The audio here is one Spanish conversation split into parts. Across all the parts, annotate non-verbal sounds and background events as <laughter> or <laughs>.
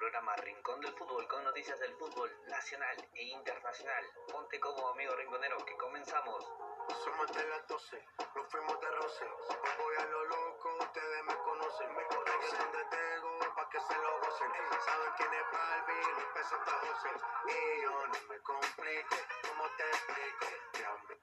programa Rincón del Fútbol con noticias del fútbol nacional e internacional. Ponte como amigo rinconero que comenzamos. Somos de las 12, nos fuimos de roce. Hoy voy a lo loco, ustedes me conocen. Me conocen donde tengo, pa' que se lo gocen. Saben quién es Balvin, pesos está José. Y yo no me complique, ¿cómo te explico?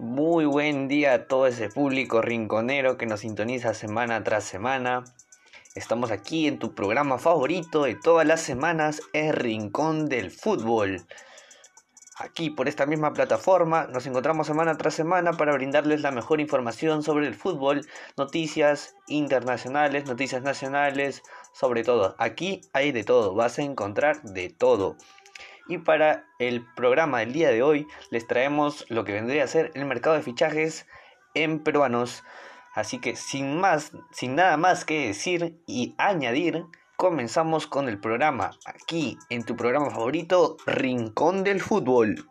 Muy buen día a todo ese público rinconero que nos sintoniza semana tras semana. Estamos aquí en tu programa favorito de todas las semanas, el Rincón del Fútbol. Aquí por esta misma plataforma nos encontramos semana tras semana para brindarles la mejor información sobre el fútbol, noticias internacionales, noticias nacionales, sobre todo. Aquí hay de todo, vas a encontrar de todo. Y para el programa del día de hoy les traemos lo que vendría a ser el mercado de fichajes en peruanos. Así que sin más, sin nada más que decir y añadir, comenzamos con el programa aquí en tu programa favorito, Rincón del Fútbol.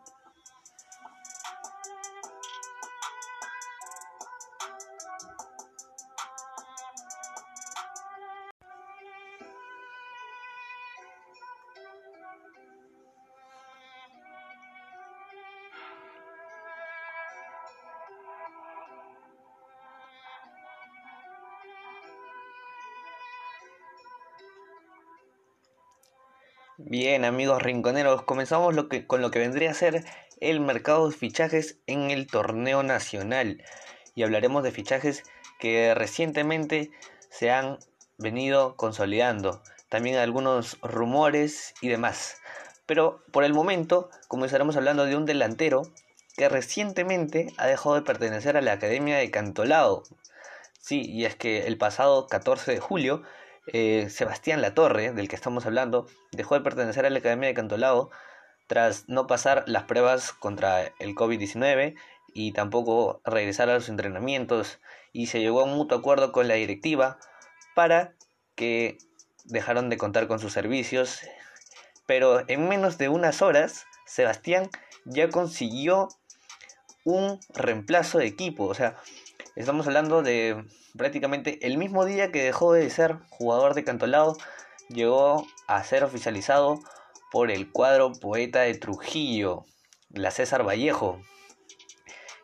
Bien, amigos rinconeros, comenzamos con lo que vendría a ser el mercado de fichajes en el torneo nacional. Y hablaremos de fichajes que recientemente se han venido consolidando. También algunos rumores y demás. Pero por el momento comenzaremos hablando de un delantero que recientemente ha dejado de pertenecer a la Academia de Cantolao. Sí, y es que el pasado 14 de julio eh, Sebastián Latorre, del que estamos hablando, dejó de pertenecer a la Academia de Cantolao tras no pasar las pruebas contra el COVID-19 y tampoco regresar a los entrenamientos y se llegó a un mutuo acuerdo con la directiva para que dejaron de contar con sus servicios. Pero en menos de unas horas, Sebastián ya consiguió un reemplazo de equipo. O sea, estamos hablando de prácticamente el mismo día que dejó de ser jugador de Cantolao, llegó a ser oficializado por el cuadro poeta de Trujillo, la César Vallejo.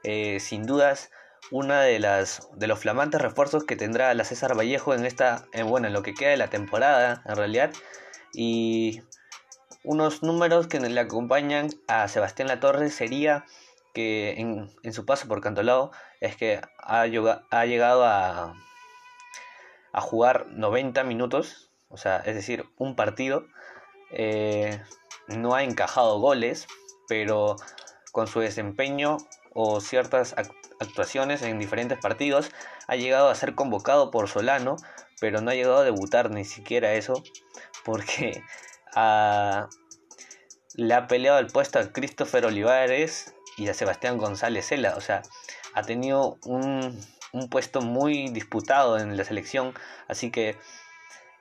Eh, sin dudas, una de las de los flamantes refuerzos que tendrá la César Vallejo en esta, en, bueno, en lo que queda de la temporada, en realidad, y unos números que le acompañan a Sebastián Latorre sería que en, su paso por Cantolao es que ha, llegado a, jugar 90 minutos, o sea, es decir, un partido. Eh, no ha encajado goles, pero con su desempeño o ciertas actuaciones en diferentes partidos ha llegado a ser convocado por Solano, pero no ha llegado a debutar ni siquiera eso, porque <laughs> le ha peleado el puesto a Christopher Olivares y a Sebastián González Cela. O sea, ha tenido un, un puesto muy disputado en la selección. Así que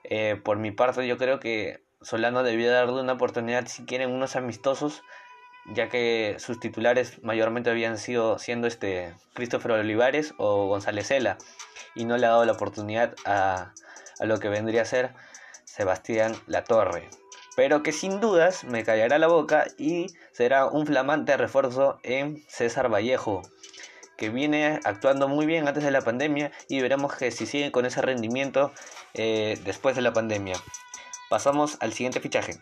eh, por mi parte yo creo que Solano debía darle una oportunidad si quieren unos amistosos. Ya que sus titulares mayormente habían sido siendo este Christopher Olivares o González Cela. Y no le ha dado la oportunidad a, a lo que vendría a ser Sebastián Latorre pero que sin dudas me callará la boca y será un flamante refuerzo en César Vallejo, que viene actuando muy bien antes de la pandemia y veremos que si sigue con ese rendimiento eh, después de la pandemia. Pasamos al siguiente fichaje.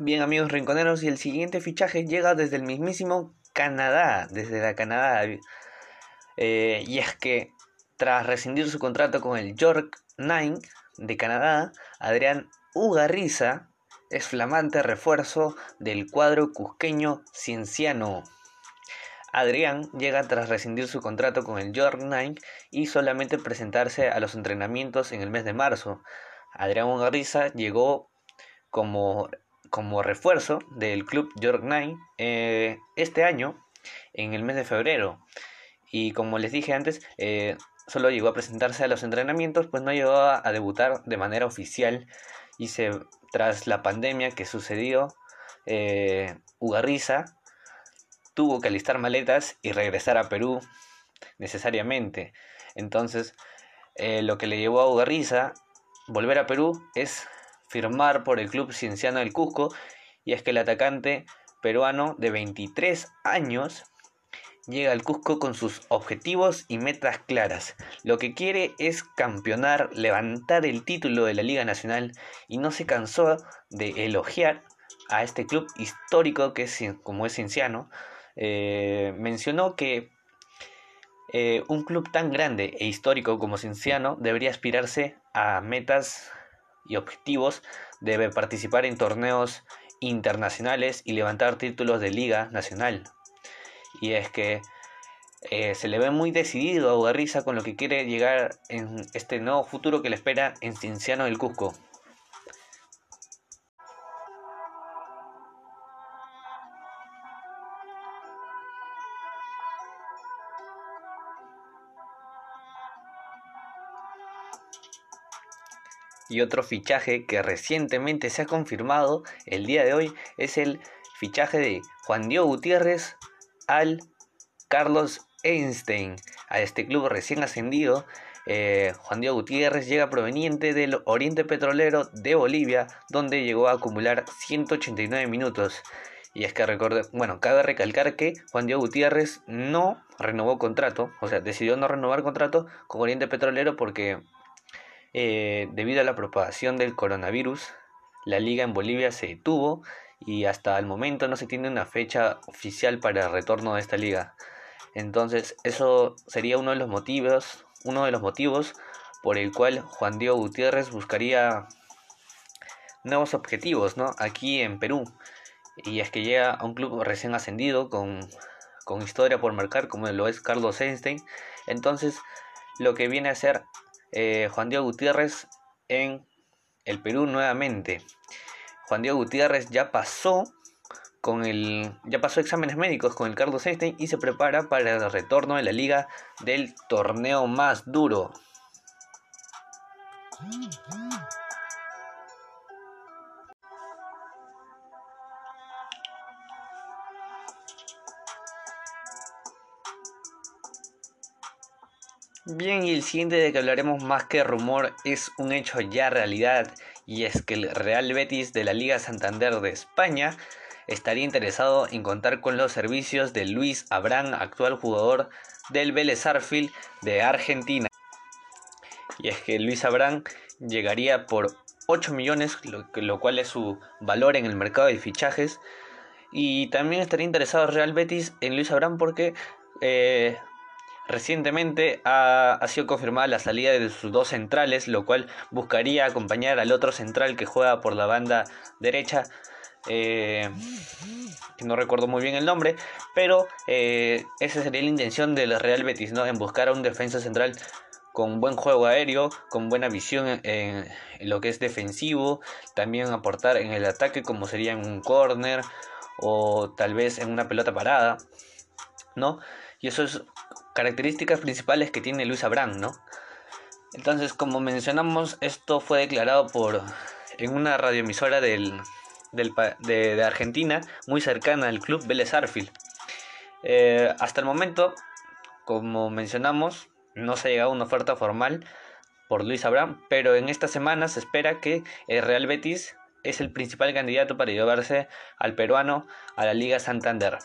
Bien amigos rinconeros, y el siguiente fichaje llega desde el mismísimo Canadá, desde la Canadá. Eh, y es que tras rescindir su contrato con el York Nine de Canadá, Adrián Ugarriza es flamante refuerzo del cuadro cusqueño cienciano. Adrián llega tras rescindir su contrato con el York Nine y solamente presentarse a los entrenamientos en el mes de marzo. Adrián Ugarriza llegó como como refuerzo del club York Nine eh, este año, en el mes de febrero. Y como les dije antes, eh, solo llegó a presentarse a los entrenamientos, pues no llegó a, debutar de manera oficial. Y se, tras la pandemia que sucedió, eh, Ugarriza tuvo que alistar maletas y regresar a Perú necesariamente. Entonces, eh, lo que le llevó a Ugarriza volver a Perú es firmar por el club cienciano del Cusco y es que el atacante peruano de 23 años llega al Cusco con sus objetivos y metas claras. Lo que quiere es campeonar, levantar el título de la Liga Nacional y no se cansó de elogiar a este club histórico que es como es Cienciano. Eh, mencionó que eh, un club tan grande e histórico como Cienciano debería aspirarse a metas y objetivos, debe participar en torneos internacionales y levantar títulos de liga nacional. Y es que eh, se le ve muy decidido a Ugarriza con lo que quiere llegar en este nuevo futuro que le espera en Cienciano del Cusco. Y otro fichaje que recientemente se ha confirmado el día de hoy es el fichaje de Juan Diego Gutiérrez al Carlos Einstein. A este club recién ascendido, eh, Juan Diego Gutiérrez llega proveniente del Oriente Petrolero de Bolivia, donde llegó a acumular 189 minutos. Y es que recordé, bueno, cabe recalcar que Juan Diego Gutiérrez no renovó contrato, o sea, decidió no renovar contrato con Oriente Petrolero porque eh, debido a la propagación del coronavirus, la liga en Bolivia se detuvo y hasta el momento no se tiene una fecha oficial para el retorno de esta liga. Entonces, eso sería uno de los motivos, uno de los motivos por el cual Juan Diego Gutiérrez buscaría nuevos objetivos, ¿no? Aquí en Perú. Y es que llega a un club recién ascendido con, con historia por marcar, como lo es Carlos Einstein. Entonces, lo que viene a ser eh, Juan Diego Gutiérrez en el Perú nuevamente. Juan Diego Gutiérrez ya pasó con el ya pasó exámenes médicos con el Carlos Einstein y se prepara para el retorno de la liga del torneo más duro. Bien, y el siguiente de que hablaremos más que rumor es un hecho ya realidad, y es que el Real Betis de la Liga Santander de España estaría interesado en contar con los servicios de Luis Abrán, actual jugador del Vélez Arfield de Argentina. Y es que Luis Abrán llegaría por 8 millones, lo, cual es su valor en el mercado de fichajes. Y también estaría interesado Real Betis en Luis Abrán porque eh, Recientemente ha, sido confirmada la salida de sus dos centrales, lo cual buscaría acompañar al otro central que juega por la banda derecha, eh, que no recuerdo muy bien el nombre, pero eh, esa sería la intención del Real Betis, ¿no? en buscar a un defensa central con buen juego aéreo, con buena visión en, lo que es defensivo, también aportar en el ataque como sería en un corner o tal vez en una pelota parada, ¿no? Y eso es características principales que tiene Luis Abrán, ¿no? Entonces, como mencionamos, esto fue declarado por en una radioemisora de, Argentina, muy cercana al club Vélez Arfield. Eh, hasta el momento, como mencionamos, no se ha llegado a una oferta formal por Luis Abrán, pero en esta semana se espera que el Real Betis es el principal candidato para llevarse al peruano a la Liga Santander.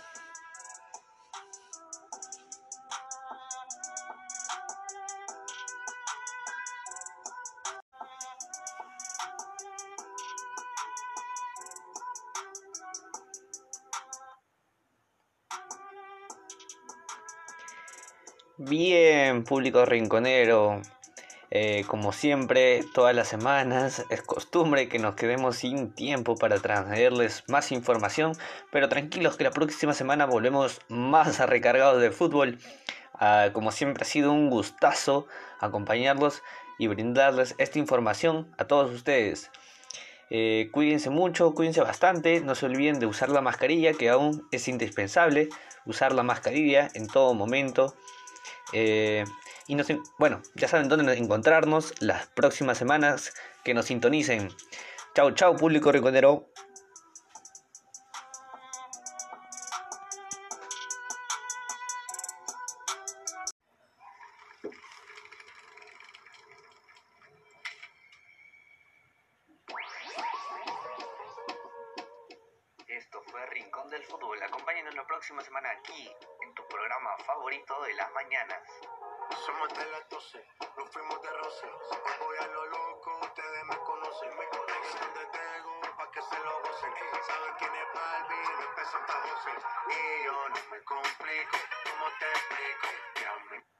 Bien, público rinconero. Eh, como siempre, todas las semanas es costumbre que nos quedemos sin tiempo para traerles más información, pero tranquilos que la próxima semana volvemos más a recargados de fútbol. Ah, como siempre ha sido un gustazo acompañarlos y brindarles esta información a todos ustedes. Eh, cuídense mucho, cuídense bastante, no se olviden de usar la mascarilla, que aún es indispensable usar la mascarilla en todo momento. Eh, y bueno, ya saben dónde encontrarnos las próximas semanas, que nos sintonicen. Chao, chao, público riconero. Esto fue Rincón del Fútbol. Acompáñenos la próxima semana aquí en tu programa favorito de las mañanas. Somos de las 12, nos fuimos de roce. Voy a lo loco, ustedes me conocen. Me conocen donde tengo, pa' que se lo gocen. Saben quién es Balvin, el peso Santa José. Y yo no me complico, ¿cómo te explico?